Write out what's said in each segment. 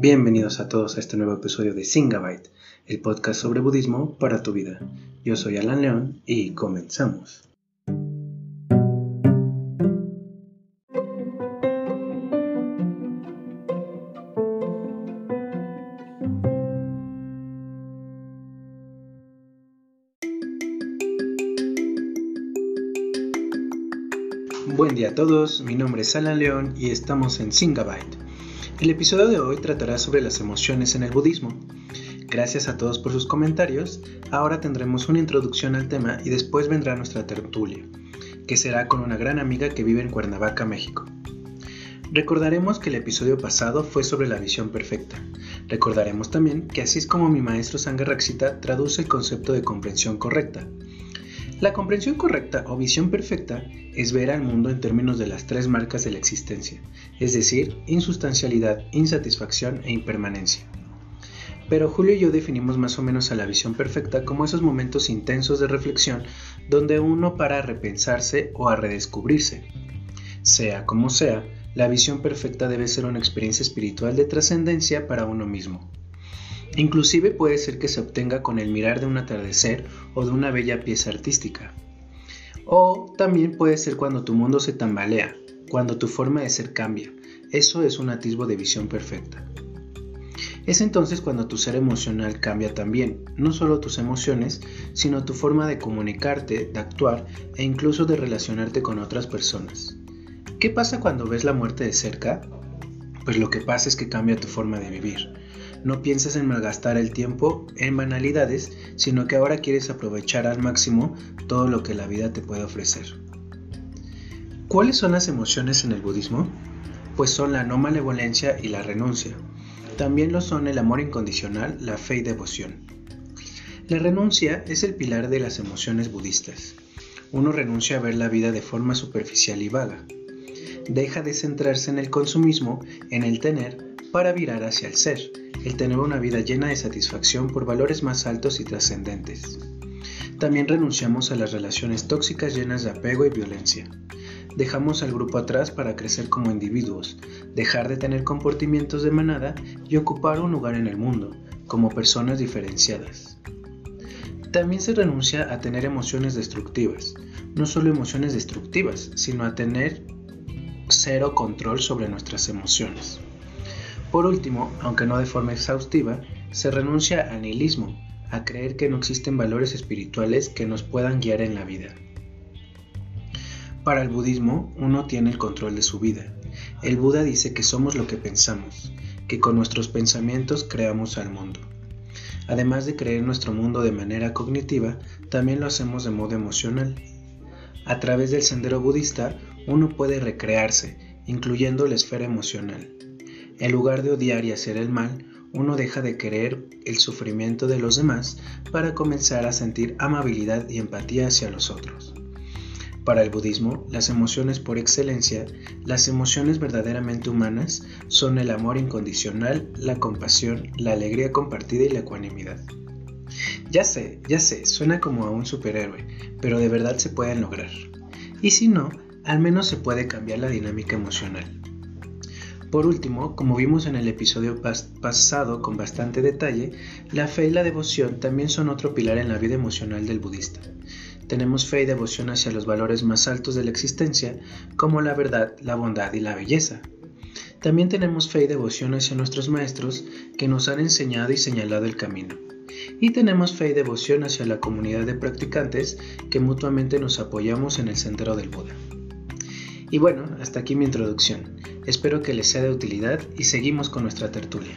Bienvenidos a todos a este nuevo episodio de Singabyte, el podcast sobre budismo para tu vida. Yo soy Alan León y comenzamos. Buen día a todos, mi nombre es Alan León y estamos en Singabyte. El episodio de hoy tratará sobre las emociones en el budismo. Gracias a todos por sus comentarios, ahora tendremos una introducción al tema y después vendrá nuestra tertulia, que será con una gran amiga que vive en Cuernavaca, México. Recordaremos que el episodio pasado fue sobre la visión perfecta. Recordaremos también que así es como mi maestro Sangha traduce el concepto de comprensión correcta, la comprensión correcta o visión perfecta es ver al mundo en términos de las tres marcas de la existencia, es decir, insustancialidad, insatisfacción e impermanencia. Pero Julio y yo definimos más o menos a la visión perfecta como esos momentos intensos de reflexión donde uno para a repensarse o a redescubrirse. Sea como sea, la visión perfecta debe ser una experiencia espiritual de trascendencia para uno mismo. Inclusive puede ser que se obtenga con el mirar de un atardecer o de una bella pieza artística. O también puede ser cuando tu mundo se tambalea, cuando tu forma de ser cambia. Eso es un atisbo de visión perfecta. Es entonces cuando tu ser emocional cambia también, no solo tus emociones, sino tu forma de comunicarte, de actuar e incluso de relacionarte con otras personas. ¿Qué pasa cuando ves la muerte de cerca? Pues lo que pasa es que cambia tu forma de vivir. No pienses en malgastar el tiempo en banalidades, sino que ahora quieres aprovechar al máximo todo lo que la vida te puede ofrecer. ¿Cuáles son las emociones en el budismo? Pues son la no malevolencia y la renuncia. También lo son el amor incondicional, la fe y devoción. La renuncia es el pilar de las emociones budistas. Uno renuncia a ver la vida de forma superficial y vaga. Deja de centrarse en el consumismo, en el tener, para virar hacia el ser, el tener una vida llena de satisfacción por valores más altos y trascendentes. También renunciamos a las relaciones tóxicas llenas de apego y violencia. Dejamos al grupo atrás para crecer como individuos, dejar de tener comportamientos de manada y ocupar un lugar en el mundo, como personas diferenciadas. También se renuncia a tener emociones destructivas, no solo emociones destructivas, sino a tener cero control sobre nuestras emociones. Por último, aunque no de forma exhaustiva, se renuncia al nihilismo, a creer que no existen valores espirituales que nos puedan guiar en la vida. Para el budismo, uno tiene el control de su vida. El Buda dice que somos lo que pensamos, que con nuestros pensamientos creamos al mundo. Además de creer nuestro mundo de manera cognitiva, también lo hacemos de modo emocional. A través del sendero budista, uno puede recrearse, incluyendo la esfera emocional. En lugar de odiar y hacer el mal, uno deja de querer el sufrimiento de los demás para comenzar a sentir amabilidad y empatía hacia los otros. Para el budismo, las emociones por excelencia, las emociones verdaderamente humanas, son el amor incondicional, la compasión, la alegría compartida y la ecuanimidad. Ya sé, ya sé, suena como a un superhéroe, pero de verdad se pueden lograr. Y si no, al menos se puede cambiar la dinámica emocional. Por último, como vimos en el episodio pasado con bastante detalle, la fe y la devoción también son otro pilar en la vida emocional del budista. Tenemos fe y devoción hacia los valores más altos de la existencia, como la verdad, la bondad y la belleza. También tenemos fe y devoción hacia nuestros maestros que nos han enseñado y señalado el camino. Y tenemos fe y devoción hacia la comunidad de practicantes que mutuamente nos apoyamos en el sendero del Buda. Y bueno, hasta aquí mi introducción. Espero que les sea de utilidad y seguimos con nuestra tertulia.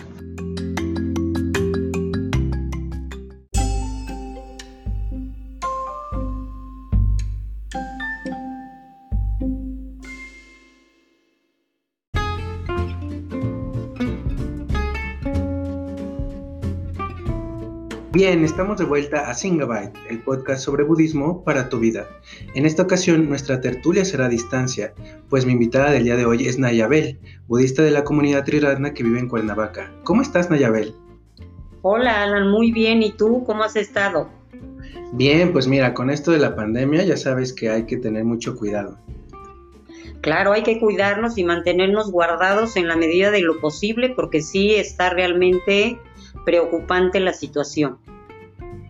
Bien, estamos de vuelta a Singabyte, el podcast sobre budismo para tu vida. En esta ocasión, nuestra tertulia será a distancia, pues mi invitada del día de hoy es Nayabel, budista de la comunidad Triratna que vive en Cuernavaca. ¿Cómo estás, Nayabel? Hola, Alan, muy bien. ¿Y tú cómo has estado? Bien, pues mira, con esto de la pandemia ya sabes que hay que tener mucho cuidado. Claro, hay que cuidarnos y mantenernos guardados en la medida de lo posible porque sí está realmente preocupante la situación.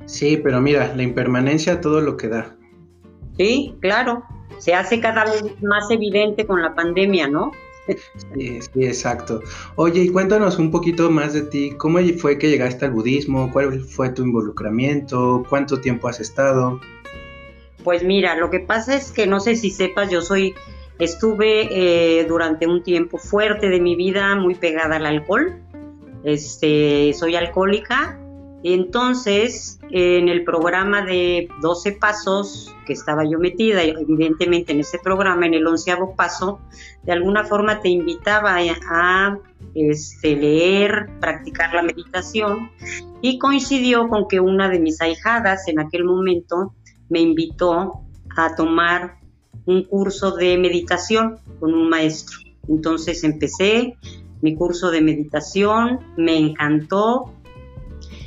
Sí, pero mira, la impermanencia todo lo que da. Sí, claro, se hace cada vez más evidente con la pandemia, ¿no? Sí, sí, exacto. Oye, y cuéntanos un poquito más de ti. ¿Cómo fue que llegaste al budismo? ¿Cuál fue tu involucramiento? ¿Cuánto tiempo has estado? Pues mira, lo que pasa es que no sé si sepas, yo soy, estuve eh, durante un tiempo fuerte de mi vida muy pegada al alcohol. Este, soy alcohólica entonces, en el programa de 12 pasos que estaba yo metida, evidentemente en ese programa, en el onceavo paso, de alguna forma te invitaba a, este, leer, practicar la meditación y coincidió con que una de mis ahijadas en aquel momento me invitó a tomar un curso de meditación con un maestro. Entonces empecé mi curso de meditación, me encantó,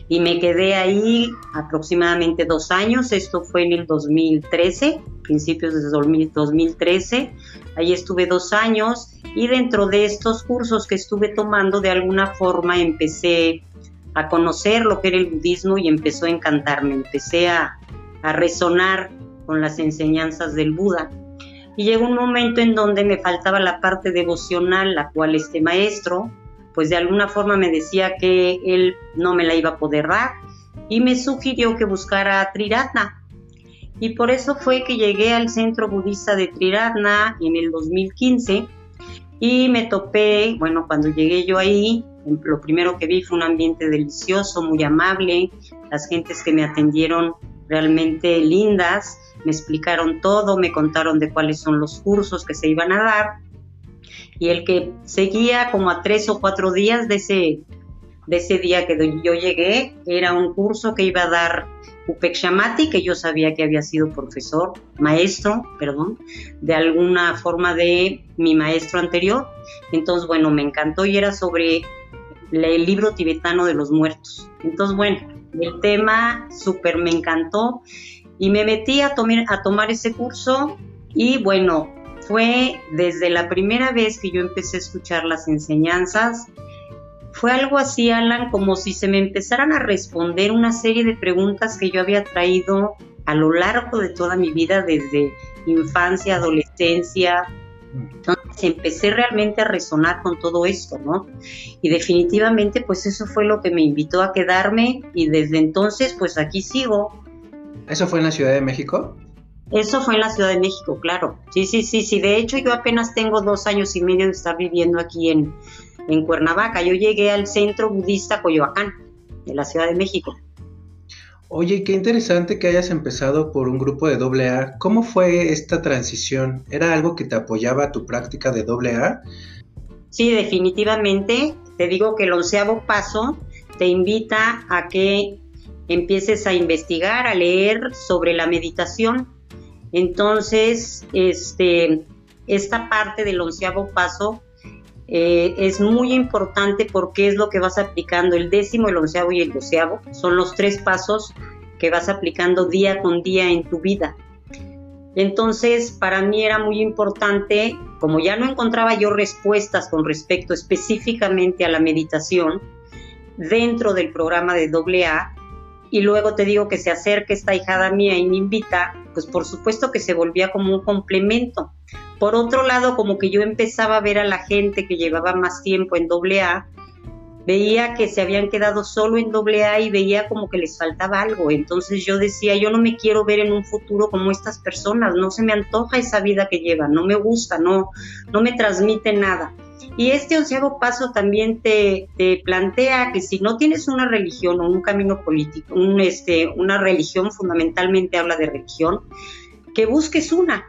y me quedé ahí aproximadamente dos años, esto fue en el 2013, principios de 2013, ahí estuve dos años y dentro de estos cursos que estuve tomando de alguna forma empecé a conocer lo que era el budismo y empezó a encantarme, empecé a, a resonar con las enseñanzas del Buda. Y llegó un momento en donde me faltaba la parte devocional, la cual este maestro, pues de alguna forma me decía que él no me la iba a poder dar y me sugirió que buscara a Triratna. Y por eso fue que llegué al centro budista de Triratna en el 2015 y me topé, bueno, cuando llegué yo ahí, lo primero que vi fue un ambiente delicioso, muy amable, las gentes que me atendieron realmente lindas, me explicaron todo, me contaron de cuáles son los cursos que se iban a dar y el que seguía como a tres o cuatro días de ese, de ese día que yo llegué era un curso que iba a dar Upek Shamati, que yo sabía que había sido profesor, maestro, perdón, de alguna forma de mi maestro anterior. Entonces, bueno, me encantó y era sobre el libro tibetano de los muertos. Entonces, bueno, el tema súper me encantó y me metí a, tomar, a tomar ese curso y bueno, fue desde la primera vez que yo empecé a escuchar las enseñanzas, fue algo así, Alan, como si se me empezaran a responder una serie de preguntas que yo había traído a lo largo de toda mi vida, desde infancia, adolescencia. Entonces empecé realmente a resonar con todo esto, ¿no? Y definitivamente pues eso fue lo que me invitó a quedarme y desde entonces pues aquí sigo. ¿Eso fue en la Ciudad de México? Eso fue en la Ciudad de México, claro. Sí, sí, sí, sí. De hecho, yo apenas tengo dos años y medio de estar viviendo aquí en, en Cuernavaca. Yo llegué al centro budista Coyoacán, de la Ciudad de México. Oye, qué interesante que hayas empezado por un grupo de AA. ¿Cómo fue esta transición? ¿Era algo que te apoyaba a tu práctica de AA? Sí, definitivamente. Te digo que el onceavo paso te invita a que empieces a investigar, a leer sobre la meditación entonces, este, esta parte del onceavo paso eh, es muy importante porque es lo que vas aplicando. El décimo, el onceavo y el doceavo son los tres pasos que vas aplicando día con día en tu vida. Entonces, para mí era muy importante, como ya no encontraba yo respuestas con respecto específicamente a la meditación dentro del programa de AA, y luego te digo que se acerca esta hijada mía y me invita, pues por supuesto que se volvía como un complemento. Por otro lado, como que yo empezaba a ver a la gente que llevaba más tiempo en doble A, veía que se habían quedado solo en doble A y veía como que les faltaba algo. Entonces yo decía, yo no me quiero ver en un futuro como estas personas, no se me antoja esa vida que llevan, no me gusta, no, no me transmite nada. Y este onceavo paso también te, plantea que si no tienes una religión o un camino político, este, una religión fundamentalmente habla de religión, que busques una.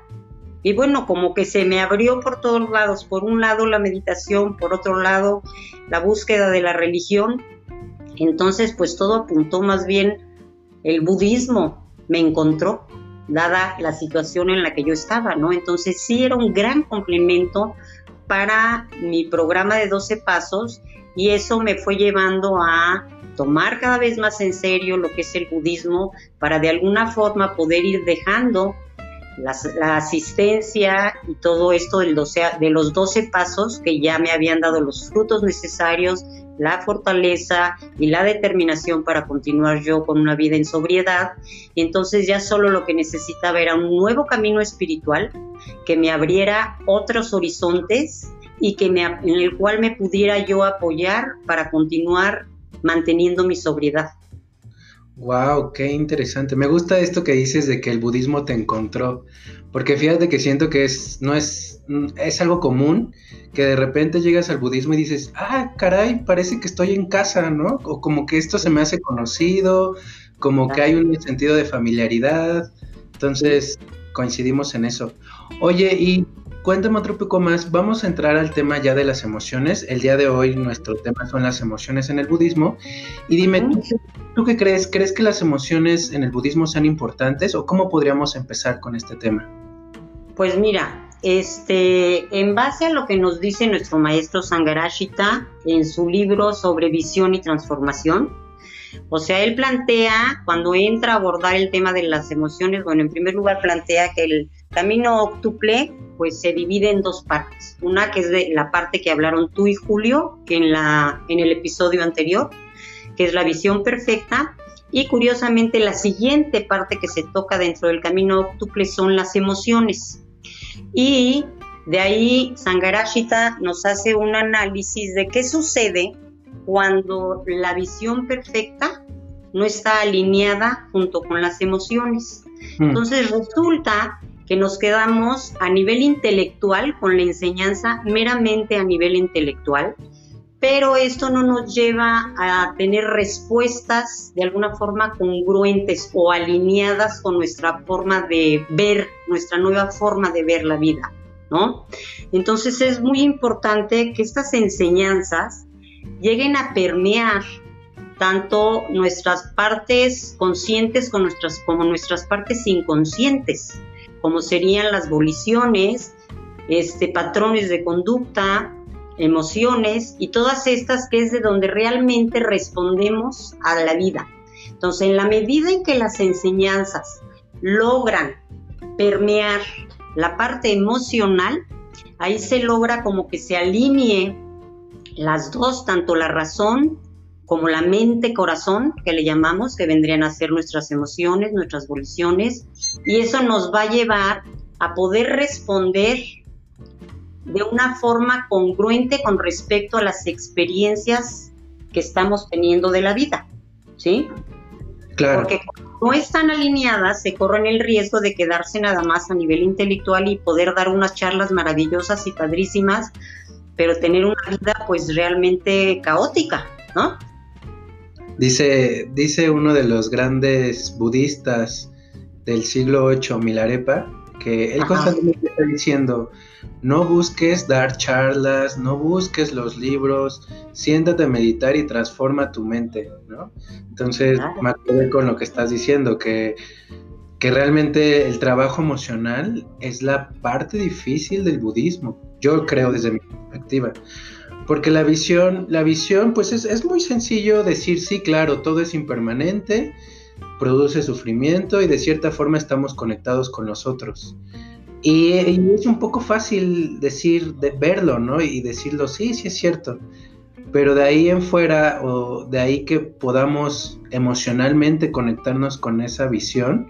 Y bueno, como que se me abrió por todos lados, por un lado la meditación, por otro lado la búsqueda de la religión. Entonces, pues todo apuntó más bien el budismo, me encontró, dada la situación en la que yo estaba, ¿no? Entonces sí era un gran complemento para mi programa de 12 pasos y eso me fue llevando a tomar cada vez más en serio lo que es el budismo para de alguna forma poder ir dejando la, asistencia y todo esto del de los 12 pasos que ya me habían dado los frutos necesarios, la fortaleza y la determinación para continuar yo con una vida en sobriedad. Y entonces ya solo lo que necesitaba era un nuevo camino espiritual que me abriera otros horizontes y que en el cual me pudiera yo apoyar para continuar manteniendo mi sobriedad. Wow, qué interesante. Me gusta esto que dices de que el budismo te encontró, porque fíjate que siento que es no es es algo común que de repente llegas al budismo y dices, "Ah, caray, parece que estoy en casa", ¿no? O como que esto se me hace conocido, como que hay un sentido de familiaridad. Entonces, coincidimos en eso. Oye, y cuéntame otro poco más. Vamos a entrar al tema ya de las emociones. El día de hoy nuestro tema son las emociones en el budismo. Y dime, ¿tú, qué crees? ¿Crees que las emociones en el budismo sean importantes o cómo podríamos empezar con este tema? Pues mira, este, en base a lo que nos dice nuestro maestro Sangarashita en su libro sobre visión y transformación, o sea, él plantea, cuando entra a abordar el tema de las emociones, bueno, en primer lugar plantea que el camino octuple pues se divide en dos partes. Una que es de la parte que hablaron tú y Julio en, la, en el episodio anterior, que es la visión perfecta. Y curiosamente la siguiente parte que se toca dentro del camino octuple son las emociones. Y de ahí Sangarashita nos hace un análisis de qué sucede cuando la visión perfecta no está alineada junto con las emociones. Mm. Entonces resulta que nos quedamos a nivel intelectual con la enseñanza meramente a nivel intelectual, pero esto no nos lleva a tener respuestas de alguna forma congruentes o alineadas con nuestra forma de ver, nuestra nueva forma de ver la vida, ¿no? Entonces es muy importante que estas enseñanzas lleguen a permear tanto nuestras partes conscientes como nuestras partes inconscientes como serían las voliciones, este, patrones de conducta, emociones y todas estas que es de donde realmente respondemos a la vida. Entonces, en la medida en que las enseñanzas logran permear la parte emocional, ahí se logra como que se alinee las dos, tanto la razón como la mente-corazón, que le llamamos, que vendrían a ser nuestras emociones, nuestras voliciones, y eso nos va a llevar a poder responder de una forma congruente con respecto a las experiencias que estamos teniendo de la vida, ¿sí? Claro. Porque como no están alineadas, se corren el riesgo de quedarse nada más a nivel intelectual y poder dar unas charlas maravillosas y padrísimas, pero tener una vida pues realmente caótica, ¿no? Dice, dice uno de los grandes budistas del siglo VIII, Milarepa, que él constantemente está diciendo, no busques dar charlas, no busques los libros, siéntate a meditar y transforma tu mente, ¿no? Entonces, me acuerdo con lo que estás diciendo, que, que realmente el trabajo emocional es la parte difícil del budismo, yo creo desde mi perspectiva. Porque la visión, la visión, pues es, muy sencillo decir, sí, claro, todo es impermanente, produce sufrimiento y de cierta forma estamos conectados con los otros. Y, es un poco fácil decir, de verlo, ¿no? Y decirlo, sí, sí es cierto. Pero de ahí en fuera, o de ahí que podamos emocionalmente conectarnos con esa visión,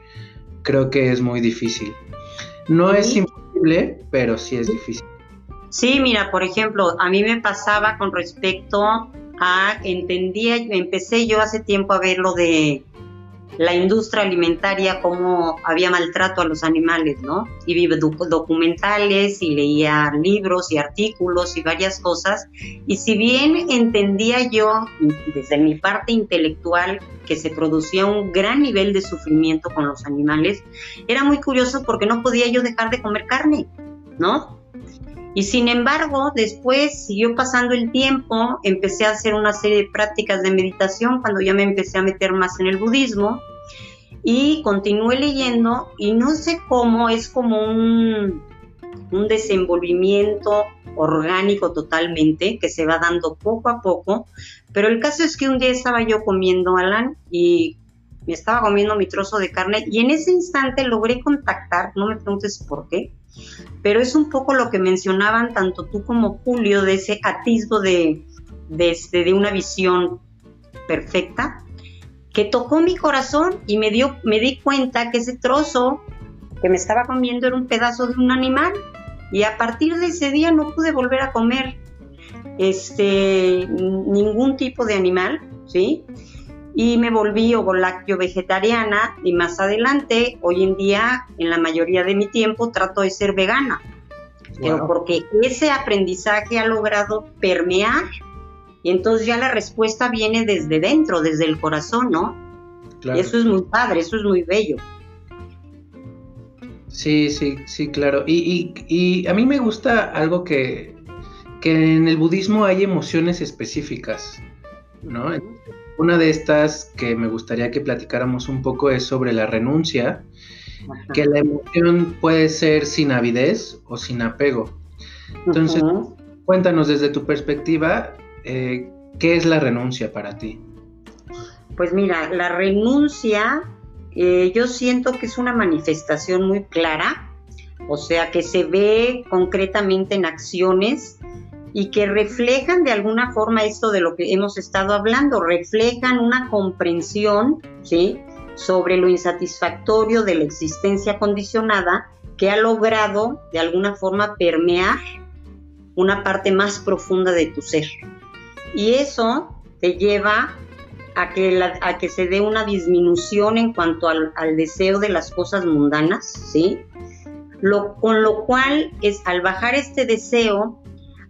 creo que es muy difícil. No es imposible, pero sí es difícil. Sí, mira, por ejemplo, a mí me pasaba con respecto a, entendía, empecé yo hace tiempo a ver lo de la industria alimentaria, cómo había maltrato a los animales, ¿no? Y vi documentales y leía libros y artículos y varias cosas. Y si bien entendía yo, desde mi parte intelectual, que se producía un gran nivel de sufrimiento con los animales, era muy curioso porque no podía yo dejar de comer carne, ¿no? Y sin embargo, después siguió pasando el tiempo, empecé a hacer una serie de prácticas de meditación cuando ya me empecé a meter más en el budismo. Y continué leyendo y no sé cómo, es como un, un desenvolvimiento orgánico totalmente que se va dando poco a poco, pero el caso es que un día estaba yo comiendo Alan y me estaba comiendo mi trozo de carne y en ese instante logré contactar, no me preguntes por qué, pero es un poco lo que mencionaban tanto tú como Julio de ese atisbo de, de, este, de una visión perfecta que tocó mi corazón y me, dio, me di cuenta que ese trozo que me estaba comiendo era un pedazo de un animal y a partir de ese día no pude volver a comer este ningún tipo de animal, ¿sí? Y me volví lácteo vegetariana y más adelante, hoy en día, en la mayoría de mi tiempo, trato de ser vegana. Pero porque ese aprendizaje ha logrado permear y entonces ya la respuesta viene desde dentro, desde el corazón, ¿no? Y eso es muy padre, eso es muy bello. Sí, sí, sí, claro. Y, a mí me gusta algo que, que, en el budismo hay emociones específicas, ¿no? Una de estas que me gustaría que platicáramos un poco es sobre la renuncia, que la emoción puede ser sin avidez o sin apego. Entonces, cuéntanos desde tu perspectiva, eh, ¿qué es la renuncia para ti? Pues mira, la renuncia eh, yo siento que es una manifestación muy clara, o sea, que se ve concretamente en acciones y que reflejan de alguna forma esto de lo que hemos estado hablando, reflejan una comprensión, ¿sí? sobre lo insatisfactorio de la existencia condicionada que ha logrado de alguna forma permear una parte más profunda de tu ser. Y eso te lleva a que, a que se dé una disminución en cuanto al, deseo de las cosas mundanas, ¿sí? Lo, con lo cual es al bajar este deseo,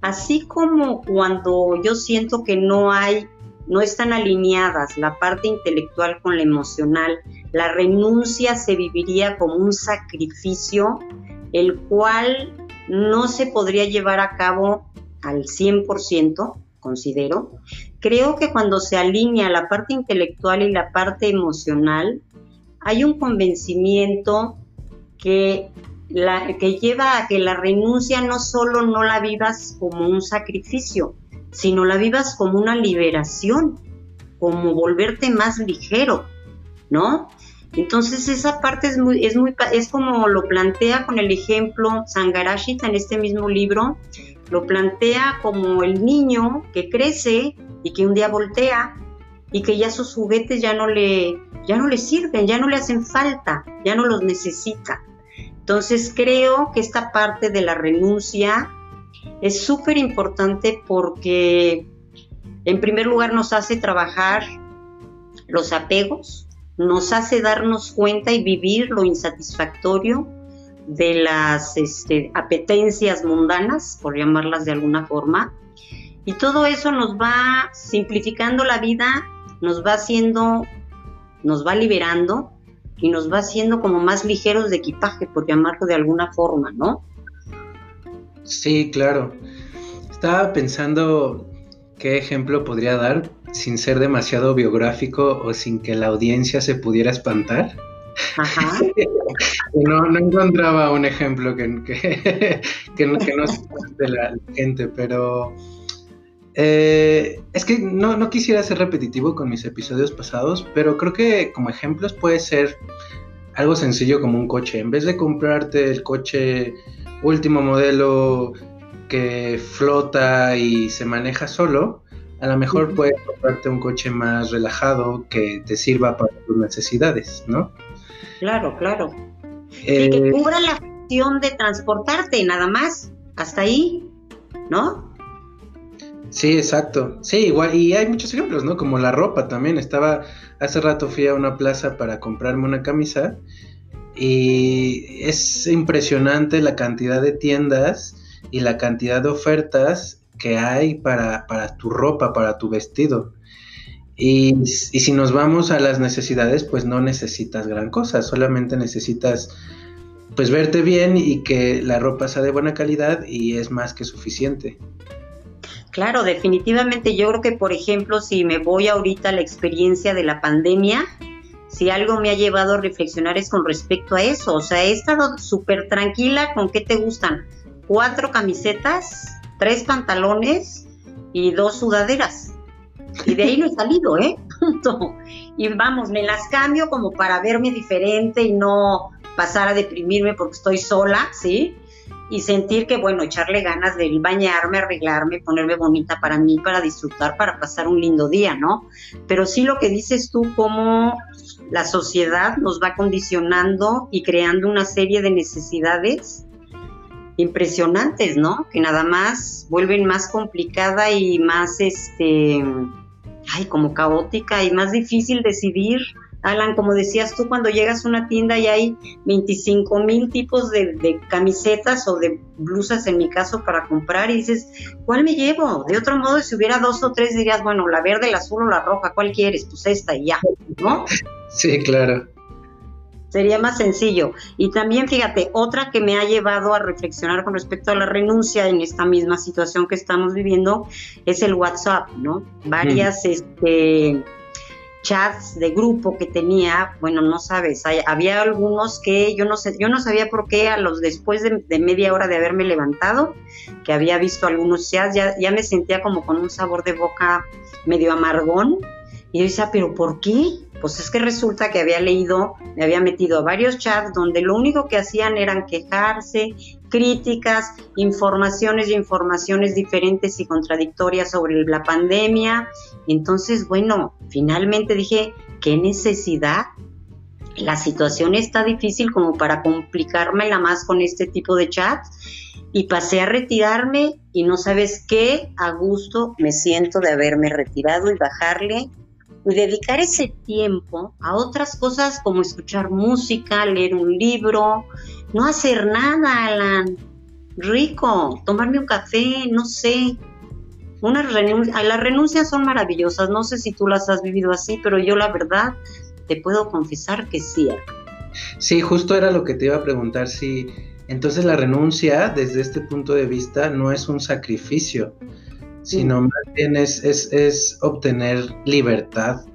así como cuando yo siento que no hay, no están alineadas la parte intelectual con la emocional, la renuncia se viviría como un sacrificio, el cual no se podría llevar a cabo al 100%, considero, creo que cuando se alinea la parte intelectual y la parte emocional, hay un convencimiento que, la, que lleva a que la renuncia no solo no la vivas como un sacrificio, sino la vivas como una liberación, como volverte más ligero, ¿no? Entonces esa parte es muy, es muy, es como lo plantea con el ejemplo Sangarashita en este mismo libro, lo plantea como el niño que crece y que un día voltea y que ya sus juguetes ya no le ya no le sirven, ya no le hacen falta, ya no los necesita. Entonces creo que esta parte de la renuncia es súper importante porque en primer lugar nos hace trabajar los apegos, nos hace darnos cuenta y vivir lo insatisfactorio de las este, apetencias mundanas, por llamarlas de alguna forma. Y todo eso nos va simplificando la vida, nos va haciendo, nos va liberando y nos va haciendo como más ligeros de equipaje, por llamarlo de alguna forma, ¿no? Sí, claro. Estaba pensando qué ejemplo podría dar sin ser demasiado biográfico o sin que la audiencia se pudiera espantar. Ajá. no, no, encontraba un ejemplo que, que, no, que de la gente, pero eh, es que no, no, quisiera ser repetitivo con mis episodios pasados, pero creo que como ejemplos puede ser algo sencillo como un coche. En vez de comprarte el coche último modelo que flota y se maneja solo, a lo mejor puedes comprarte un coche más relajado que te sirva para tus necesidades, ¿no? Claro, claro. y que eh, cubra la función de transportarte, nada más. Hasta ahí, ¿no? Sí, exacto. Sí, igual, y hay muchos ejemplos, ¿no? Como la ropa también. Estaba, hace rato fui a una plaza para comprarme una camisa y es impresionante la cantidad de tiendas y la cantidad de ofertas que hay para, para tu ropa, para tu vestido. Y, si nos vamos a las necesidades, pues no necesitas gran cosa, solamente necesitas pues verte bien y que la ropa sea de buena calidad y es más que suficiente. Claro, definitivamente yo creo que por ejemplo si me voy ahorita a la experiencia de la pandemia, si algo me ha llevado a reflexionar es con respecto a eso, o sea, he estado súper tranquila con qué te gustan, cuatro camisetas, tres pantalones y dos sudaderas y de ahí no he salido, ¿eh? Y vamos, me las cambio como para verme diferente y no pasar a deprimirme porque estoy sola, ¿sí? Y sentir que, bueno, echarle ganas de bañarme, arreglarme, ponerme bonita para mí, para disfrutar, para pasar un lindo día, ¿no? Pero sí lo que dices tú, como la sociedad nos va condicionando y creando una serie de necesidades impresionantes, ¿no? Que nada más vuelven más complicada y más, este, ay, como caótica y más difícil decidir. Alan, como decías tú, cuando llegas a una tienda y hay 25 mil tipos de, de, camisetas o de blusas, en mi caso, para comprar, y dices, ¿cuál me llevo? De otro modo, si hubiera dos o tres, dirías, bueno, la verde, la azul o la roja, ¿cuál quieres? Pues esta y ya, ¿no? Sí, claro. Sería más sencillo. Y también, fíjate, otra que me ha llevado a reflexionar con respecto a la renuncia en esta misma situación que estamos viviendo es el WhatsApp, ¿no? Varias este, chats de grupo que tenía, bueno, no sabes, había algunos que yo no sé, yo no sabía por qué a los después de, media hora de haberme levantado, que había visto algunos chats, ya, ya me sentía como con un sabor de boca medio amargón. Y yo decía, pero ¿por qué? Pues es que resulta que había leído, me había metido a varios chats donde lo único que hacían eran quejarse, críticas, informaciones y informaciones diferentes y contradictorias sobre la pandemia. Entonces, bueno, finalmente dije, ¿qué necesidad? La situación está difícil como para complicármela más con este tipo de chats y pasé a retirarme y no sabes qué, a gusto me siento de haberme retirado y bajarle y dedicar ese tiempo a otras cosas como escuchar música, leer un libro, no hacer nada, Alan. Rico, tomarme un café, no sé. Una las renuncias son maravillosas, no sé si tú las has vivido así, pero yo la verdad te puedo confesar que sí. Sí, justo era lo que te iba a preguntar, si entonces la renuncia desde este punto de vista no es un sacrificio, sino más bien es, es, obtener libertad,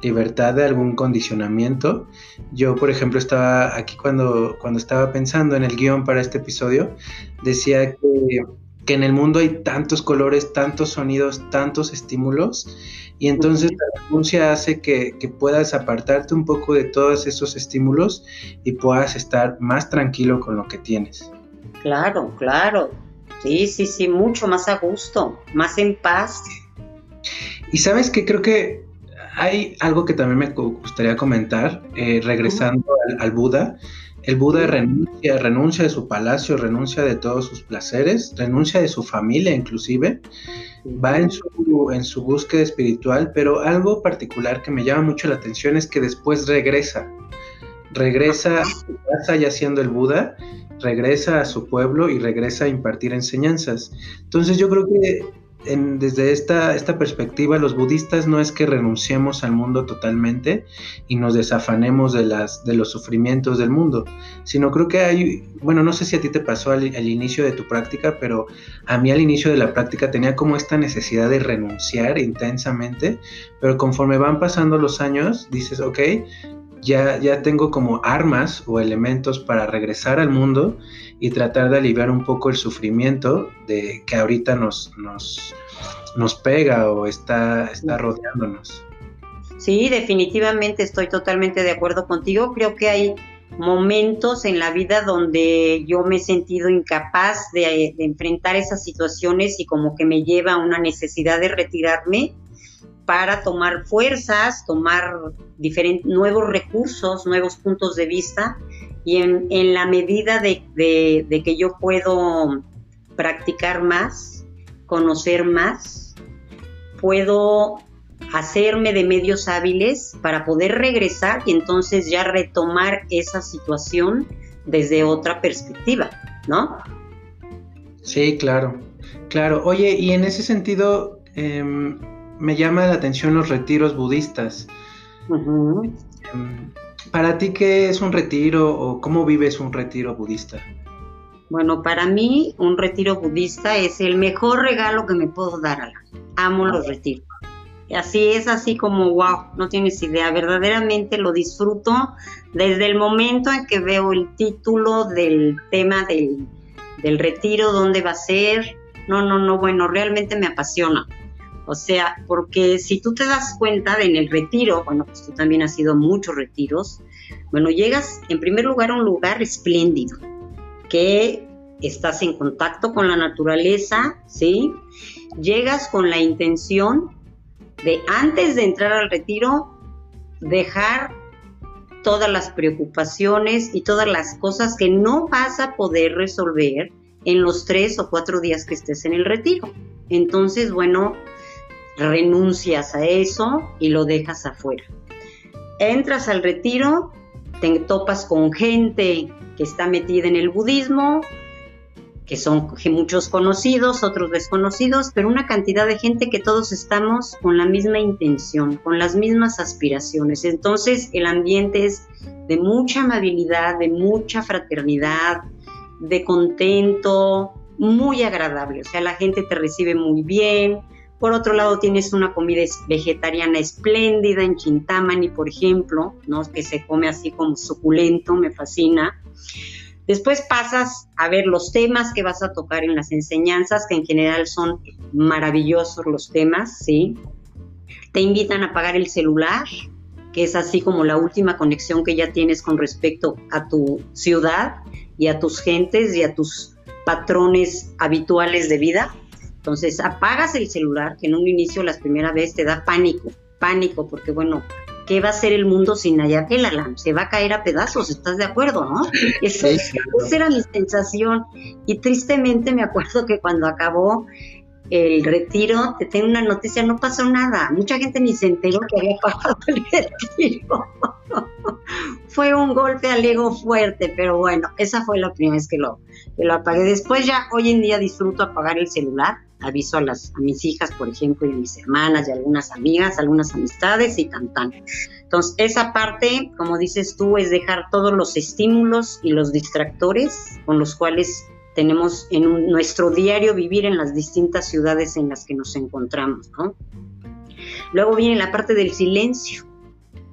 libertad de algún condicionamiento. Yo, por ejemplo, estaba aquí cuando, cuando estaba pensando en el guion para este episodio, decía que, que en el mundo hay tantos colores, tantos sonidos, tantos estímulos, y entonces la renuncia hace que, que, puedas apartarte un poco de todos esos estímulos y puedas estar más tranquilo con lo que tienes. Claro, claro. Sí, sí, sí, mucho más a gusto, más en paz. Y sabes que creo que hay algo que también me gustaría comentar, eh, regresando al, Buda. El Buda renuncia, renuncia de su palacio, renuncia de todos sus placeres, renuncia de su familia inclusive, va en su, en su búsqueda espiritual, pero algo particular que me llama mucho la atención es que después regresa, regresa a su casa ya siendo el Buda regresa a su pueblo y regresa a impartir enseñanzas. Entonces yo creo que desde esta, esta perspectiva los budistas no es que renunciemos al mundo totalmente y nos desafanemos de, las, de los sufrimientos del mundo, sino creo que hay, bueno, no sé si a ti te pasó al, al inicio de tu práctica, pero a mí al inicio de la práctica tenía como esta necesidad de renunciar intensamente, pero conforme van pasando los años, dices, ok, ya, ya tengo como armas o elementos para regresar al mundo y tratar de aliviar un poco el sufrimiento de que ahorita nos, nos, nos pega o está, está rodeándonos. Sí, definitivamente estoy totalmente de acuerdo contigo. Creo que hay momentos en la vida donde yo me he sentido incapaz de, de enfrentar esas situaciones y como que me lleva a una necesidad de retirarme para tomar fuerzas, tomar nuevos recursos, nuevos puntos de vista y en, la medida de, que yo puedo practicar más, conocer más, puedo hacerme de medios hábiles para poder regresar y entonces ya retomar esa situación desde otra perspectiva, ¿no? Sí, claro, claro. Oye, y en ese sentido, em, me llama la atención los retiros budistas. Em, ¿Para ti qué es un retiro o cómo vives un retiro budista? Bueno, para mí un retiro budista es el mejor regalo que me puedo dar. Amo los retiros. Así es así como, wow, no tienes idea, verdaderamente lo disfruto desde el momento en que veo el título del tema del, del retiro, dónde va a ser. No, no, no, bueno, realmente me apasiona O sea, porque si tú te das cuenta en el retiro, bueno, pues tú también has ido a muchos retiros, bueno, llegas en primer lugar a un lugar espléndido, que estás en contacto con la naturaleza, ¿sí? Llegas con la intención de antes de entrar al retiro, dejar todas las preocupaciones y todas las cosas que no vas a poder resolver en los tres o cuatro días que estés en el retiro. Entonces, bueno, renuncias a eso y lo dejas afuera. Entras al retiro, te topas con gente que está metida en el budismo, que son muchos conocidos, otros desconocidos, pero una cantidad de gente que todos estamos con la misma intención, con las mismas aspiraciones. Entonces el ambiente es de mucha amabilidad, de mucha fraternidad, de contento, muy agradable. O sea, la gente te recibe muy bien, por otro lado, tienes una comida vegetariana espléndida en Chintamani, por ejemplo, ¿no? que se come así como suculento, me fascina. Después pasas a ver los temas que vas a tocar en las enseñanzas, que en general son maravillosos los temas, ¿sí? Te invitan a pagar el celular, que es así como la última conexión que ya tienes con respecto a tu ciudad y a tus gentes y a tus patrones habituales de vida. Entonces apagas el celular, que en un inicio, las primeras veces te da pánico, pánico, porque bueno, ¿qué va a ser el mundo sin Ayatollah? Se va a caer a pedazos, ¿estás de acuerdo, no? esa era mi sensación. Y tristemente me acuerdo que cuando acabó el retiro, te tengo una noticia, no pasó nada. Mucha gente ni se enteró que había pasado el retiro. Fue un golpe al ego fuerte, pero bueno, esa fue la primera vez que lo, que lo apagué. Después ya hoy en día disfruto apagar el celular aviso a, las, a mis hijas, por ejemplo, y a mis hermanas y algunas amigas, algunas amistades y cantan. Entonces, esa parte, como dices tú, es dejar todos los estímulos y los distractores con los cuales tenemos en nuestro diario vivir en las distintas ciudades en las que nos encontramos, ¿no? Luego viene la parte del silencio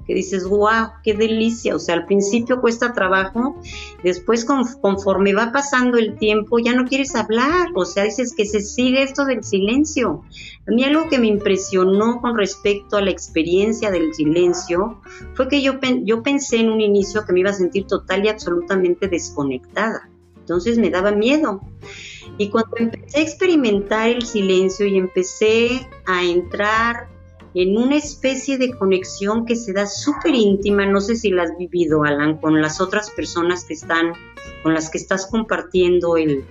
que dices, wow, qué delicia. O sea, al principio cuesta trabajo, después conforme va pasando el tiempo ya no quieres hablar. O sea, dices que se sigue esto del silencio. A mí algo que me impresionó con respecto a la experiencia del silencio fue que yo, yo pensé en un inicio que me iba a sentir total y absolutamente desconectada. Entonces me daba miedo. Y cuando empecé a experimentar el silencio y empecé a entrar en una especie de conexión que se da súper íntima, no sé si la has vivido, Alan, con las otras personas que están, con las que estás compartiendo el,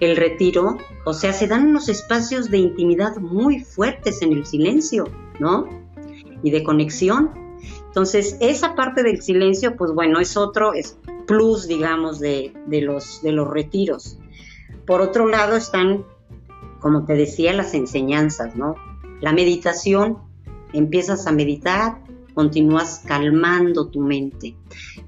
el retiro, o sea, se dan unos espacios de intimidad muy fuertes en el silencio, ¿no? Y de conexión. Entonces, esa parte del silencio, pues bueno, es otro es plus, digamos, de, de, los, de los retiros. Por otro lado están, como te decía, las enseñanzas, ¿no? La meditación empiezas a meditar, continúas calmando tu mente.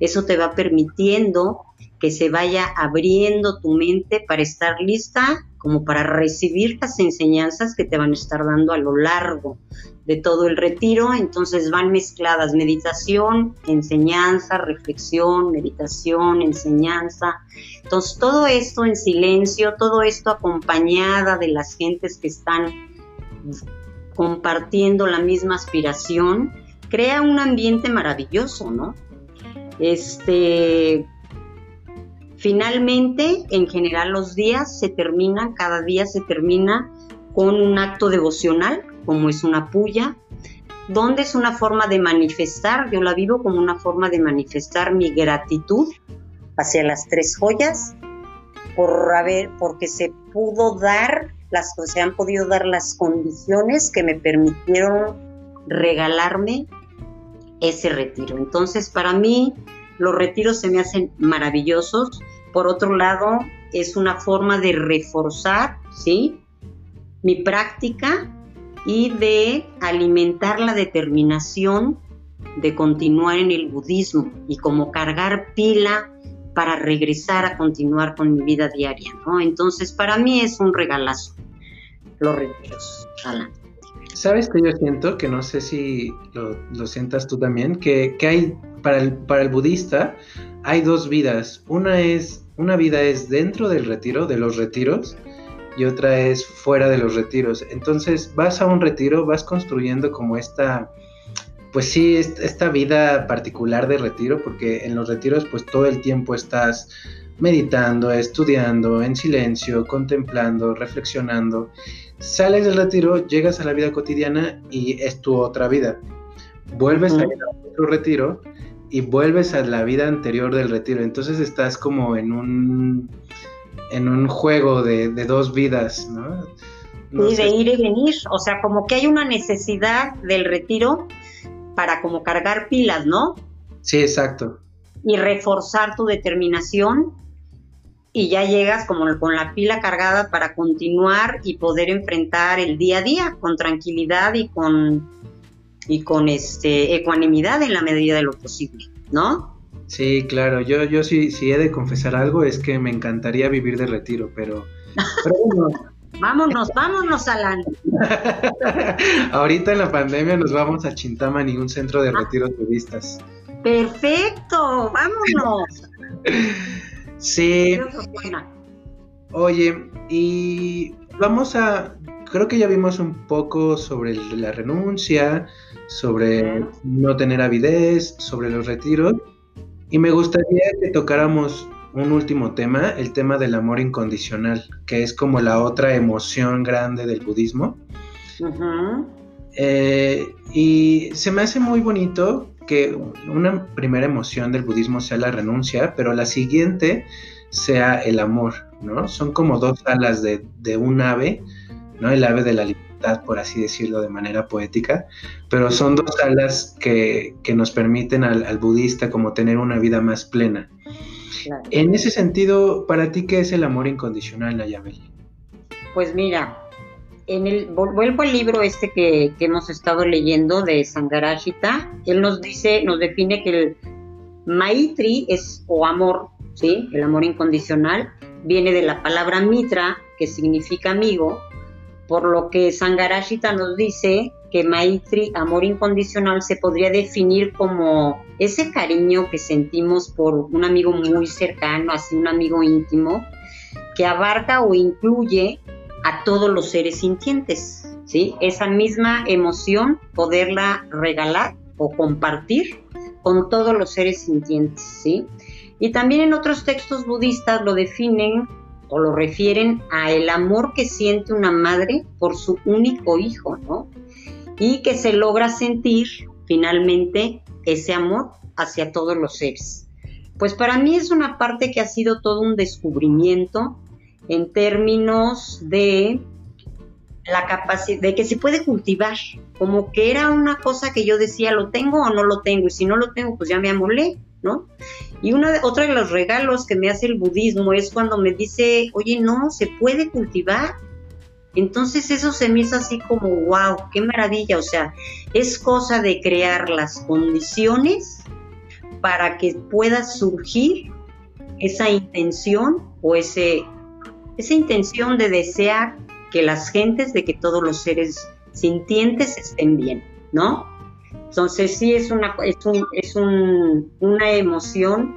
Eso te va permitiendo que se vaya abriendo tu mente para estar lista como para recibir las enseñanzas que te van a estar dando a lo largo de todo el retiro. Entonces van mezcladas meditación, enseñanza, reflexión, meditación, enseñanza. Entonces todo esto en silencio, todo esto acompañada de las gentes que están compartiendo la misma aspiración, crea un ambiente maravilloso, ¿no? Este, finalmente, en general los días se terminan, cada día se termina con un acto devocional, como es una puya, donde es una forma de manifestar, yo la vivo como una forma de manifestar mi gratitud hacia las tres joyas por haber, porque se pudo dar las, se han podido dar las condiciones que me permitieron regalarme ese retiro. Entonces, para mí, los retiros se me hacen maravillosos. Por otro lado, es una forma de reforzar, ¿sí? Mi práctica y de alimentar la determinación de continuar en el budismo y como cargar pila para regresar a continuar con mi vida diaria, ¿no? Entonces, para mí es un regalazo los retiros, ¿Sabes que yo siento? Que no sé si lo, sientas tú también, que, hay, para el, para el budista, hay dos vidas. Una es, una vida es dentro del retiro, de los retiros, y otra es fuera de los retiros. Entonces vas a un retiro, vas construyendo como esta, pues sí, esta vida particular de retiro, porque en los retiros pues todo el tiempo estás meditando, estudiando, en silencio, contemplando, reflexionando. Sales del retiro, llegas a la vida cotidiana y es tu otra vida. Vuelves a ir a otro retiro y vuelves a la vida anterior del retiro. Entonces estás como en un en un juego de, dos vidas, ¿no? y de ir y venir, o sea, como que hay una necesidad del retiro para como cargar pilas, ¿no? Sí, exacto. Y reforzar tu determinación y ya llegas como con la pila cargada para continuar y poder enfrentar el día a día con tranquilidad y con y con este ecuanimidad en la medida de lo posible, ¿no? Sí, claro, yo, yo sí, sí he de confesar algo, es que me encantaría vivir de retiro, pero, vámonos, vámonos, Alan. Ahorita en la pandemia nos vamos a Chintamani, un centro de ah. retiro turistas. Perfecto, vámonos. sí. Oye, y vamos a, creo que ya vimos un poco sobre la renuncia, sobre no tener avidez, sobre los retiros. Y me gustaría que tocáramos un último tema, el tema del amor incondicional, que es como la otra emoción grande del budismo. Eh, y se me hace muy bonito que una primera emoción del budismo sea la renuncia, pero la siguiente sea el amor, ¿no? Son como dos alas de, de un ave, ¿no? El ave de la libertad por así decirlo de manera poética, pero son dos alas que, nos permiten al, budista como tener una vida más plena. En ese sentido, para ti, ¿qué es el amor incondicional, Nayabel? Pues mira, en el, vuelvo al libro este que, hemos estado leyendo de Sangarashita, él nos dice, nos define que el Maitri es o amor, ¿sí? El amor incondicional viene de la palabra mitra, que significa amigo, por lo que Sangarashita nos dice que Maitri, amor incondicional, se podría definir como ese cariño que sentimos por un amigo muy cercano, así un amigo íntimo, que abarca o incluye a todos los seres sintientes, ¿sí? Esa misma emoción poderla regalar o compartir con todos los seres sintientes, ¿sí? Y también en otros textos budistas lo definen o lo refieren a el amor que siente una madre por su único hijo, ¿no? Y que se logra sentir finalmente ese amor hacia todos los seres. Pues para mí es una parte que ha sido todo un descubrimiento en términos de la capacidad de que se puede cultivar, como que era una cosa que yo decía, lo tengo o no lo tengo, y si no lo tengo, pues ya me amolé, ¿no? Y una, otra de los regalos que me hace el budismo es cuando me dice, oye, no, se puede cultivar. Entonces eso se me hizo así como, wow, qué maravilla. O sea, es cosa de crear las condiciones para que pueda surgir esa intención o ese, esa intención de desear que las gentes, de que todos los seres sintientes estén bien, ¿no? Entonces sí es una, es es una emoción,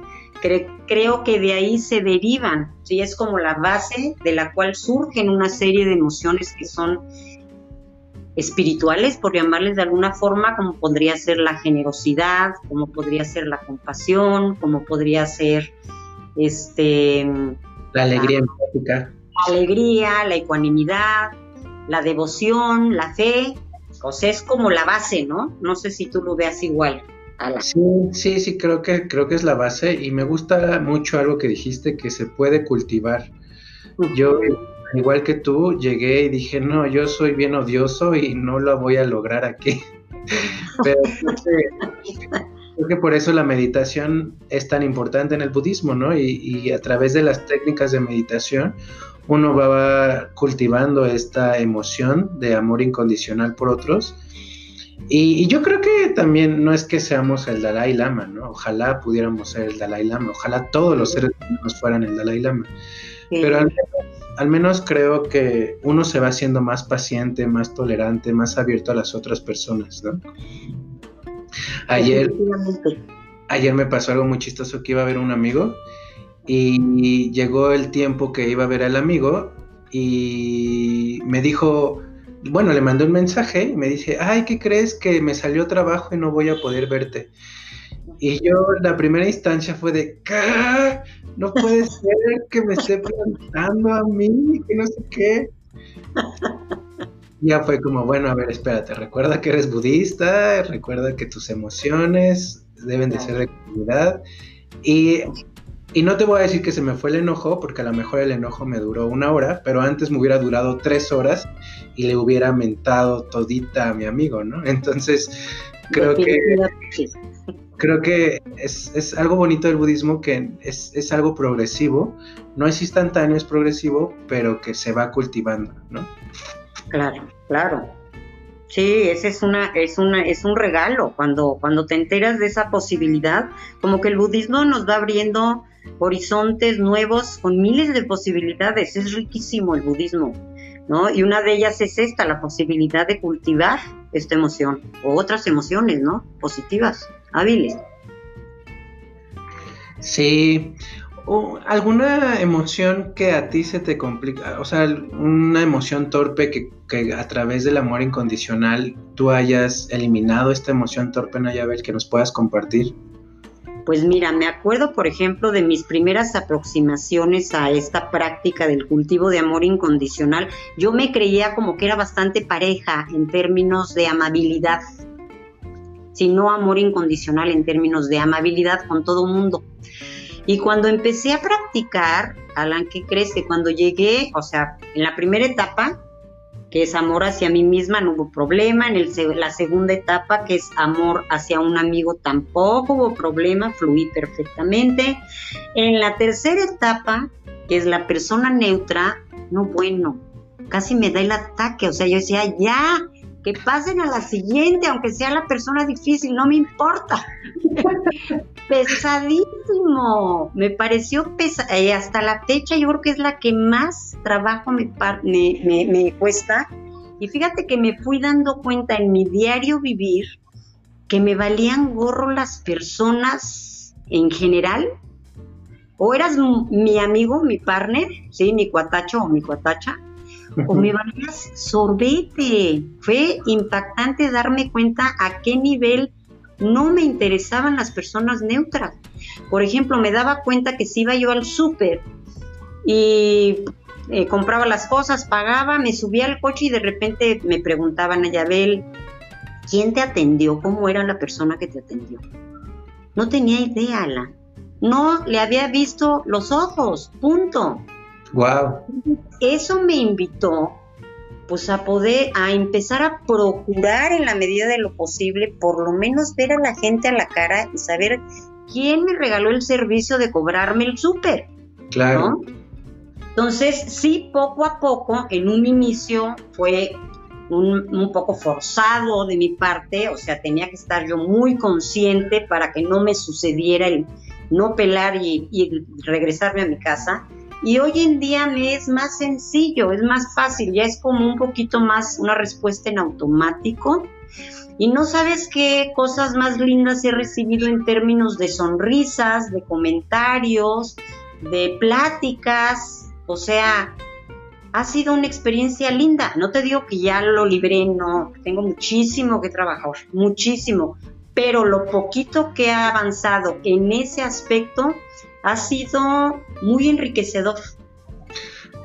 creo que de ahí se derivan, ¿sí? es como la base de la cual surgen una serie de emociones que son espirituales, por llamarles de alguna forma, como podría ser la generosidad, como podría ser la compasión, como podría ser este la alegría La alegría, la ecuanimidad, la devoción, la fe, o sea, es como la base, ¿no? No sé si tú lo veas igual. Sí, sí, sí, creo que, creo que es la base y me gusta mucho algo que dijiste, que se puede cultivar. Yo, igual que tú, llegué y dije, no, yo soy bien odioso y no lo voy a lograr aquí. Pero creo que, por eso la meditación es tan importante en el budismo, ¿no? Y, y a través de las técnicas de meditación uno va cultivando esta emoción de amor incondicional por otros. Y, yo creo que también no es que seamos el Dalai Lama, ¿no? Ojalá pudiéramos ser el Dalai Lama, ojalá todos los seres humanos fueran el Dalai Lama. Pero al menos, creo que uno se va haciendo más paciente, más tolerante, más abierto a las otras personas, ¿no? Ayer, ayer me pasó algo muy chistoso que iba a ver un amigo y llegó el tiempo que iba a ver al amigo y me dijo, bueno, le mandé un mensaje y me dice, ay, ¿qué crees que me salió trabajo y no voy a poder verte? Y yo la primera instancia fue de, ¿qué? No puede ser que me esté preguntando a mí, que no sé qué. Ya fue como, bueno, a ver, espérate, recuerda que eres budista, recuerda que tus emociones deben de ser de comunidad. Y, y no te voy a decir que se me fue el enojo, porque a lo mejor el enojo me duró una hora, pero antes me hubiera durado tres horas y le hubiera mentado todita a mi amigo, ¿no? Entonces, creo que creo que es, algo bonito del budismo que es, algo progresivo, no es instantáneo, es progresivo, pero que se va cultivando, ¿no? Claro, claro. Sí, ese es una, es una, es un regalo cuando, cuando te enteras de esa posibilidad, como que el budismo nos va abriendo horizontes nuevos con miles de posibilidades, es riquísimo el budismo, ¿no? Y una de ellas es esta, la posibilidad de cultivar esta emoción o otras emociones, ¿no? Positivas hábiles. Sí, ¿Alguna emoción que a ti se te complica? O sea, una emoción torpe que, que, a través del amor incondicional tú hayas eliminado esta emoción torpe, Nayabel, que nos puedas compartir. Pues mira, me acuerdo, por ejemplo, de mis primeras aproximaciones a esta práctica del cultivo de amor incondicional. Yo me creía como que era bastante pareja en términos de amabilidad sino amor incondicional en términos de amabilidad con todo mundo. Y cuando empecé a practicar, Alan, ¿qué crees? Que cuando llegué, o sea, en la primera etapa, que es amor hacia mí misma, no hubo problema. En el, la segunda etapa, que es amor hacia un amigo, tampoco hubo problema, fluí perfectamente. En la tercera etapa, que es la persona neutra, no bueno, casi me da el ataque, o sea, yo decía, ya, que pasen a la siguiente, aunque sea la persona difícil, no me importa. Pesadísimo, me pareció pesado, y hasta la fecha yo creo que es la que más trabajo me, me, me cuesta. Y fíjate que me fui dando cuenta en mi diario vivir que me valían gorro las personas en general. O eras mi amigo, mi partner, sí, mi cuatacho o mi cuatacha, o valías sorbete. Fue impactante darme cuenta a qué nivel no me interesaban las personas neutras. Por ejemplo, me daba cuenta que si iba yo al súper y eh, compraba las cosas, pagaba, me subía al coche y de repente me preguntaban a Yabel, ¿quién te atendió? ¿Cómo era la persona que te atendió? No tenía idea, la. No le había visto los ojos, punto. Wow. Eso me invitó pues a poder, a empezar a procurar en la medida de lo posible, por lo menos ver a la gente a la cara y saber quién me regaló el servicio de cobrarme el súper. Claro. Entonces, sí, poco a poco, en un inicio fue un, un, poco forzado de mi parte, o sea, tenía que estar yo muy consciente para que no me sucediera el no pelar y, y regresarme a mi casa. Y hoy en día me es más sencillo, es más fácil, ya es como un poquito más una respuesta en automático. Y no sabes qué cosas más lindas he recibido en términos de sonrisas, de comentarios, de pláticas. O sea, ha sido una experiencia linda. No te digo que ya lo libré, no. Tengo muchísimo que trabajar, muchísimo. Pero lo poquito que ha avanzado en ese aspecto ha sido muy enriquecedor.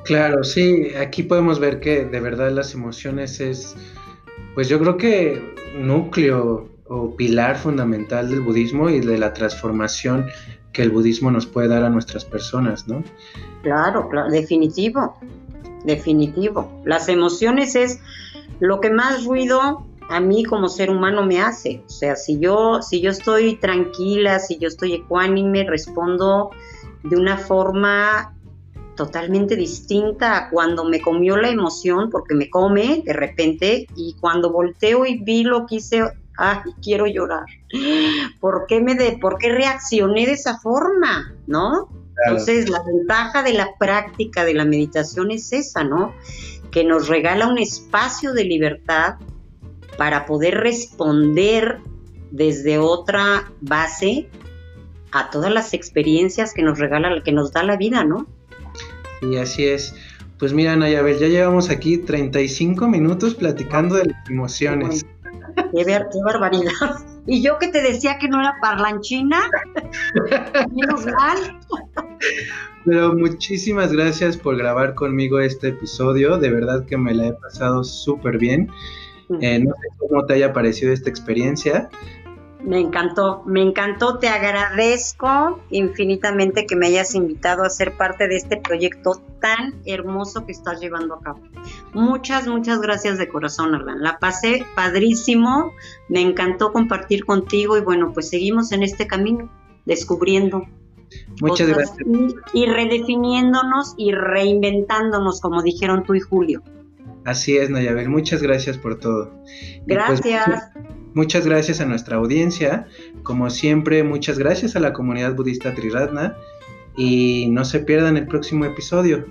Claro, sí, aquí podemos ver que de verdad las emociones es, pues yo creo que núcleo o pilar fundamental del budismo y de la transformación que el budismo nos puede dar a nuestras personas, ¿no? Claro, claro, definitivo, definitivo. Las emociones es lo que más ruido a mí como ser humano me hace. O sea, si yo, si yo estoy tranquila, si yo estoy ecuánime, respondo de una forma totalmente distinta a cuando me comió la emoción, porque me come de repente, y cuando volteo y vi lo que hice, ay, quiero llorar. ¿Por qué, me de, ¿Por qué reaccioné de esa forma? ¿No? Entonces, la ventaja de la práctica de la meditación es esa, ¿no? Que nos regala un espacio de libertad para poder responder desde otra base a todas las experiencias que nos regala, que nos da la vida, ¿no? Y así es. Pues mira, Nayabel, ya llevamos aquí 35 minutos platicando de las emociones. Qué, qué barbaridad. Y yo que te decía que no era parlanchina, menos mal. Pero muchísimas gracias por grabar conmigo este episodio. De verdad que me la he pasado súper bien. Eh, no sé cómo te haya parecido esta experiencia. Me encantó, me encantó, te agradezco infinitamente que me hayas invitado a ser parte de este proyecto tan hermoso que estás llevando a cabo. Muchas, muchas gracias de corazón, Arlan. La pasé padrísimo, me encantó compartir contigo y bueno, pues seguimos en este camino, descubriendo. Muchas gracias. Y, y redefiniéndonos y reinventándonos, como dijeron tú y Julio. Así es, Nayabel, muchas gracias por todo. Pues, gracias. muchas gracias a nuestra audiencia. Como siempre, muchas gracias a la comunidad budista Triratna. Y no se pierdan el próximo episodio.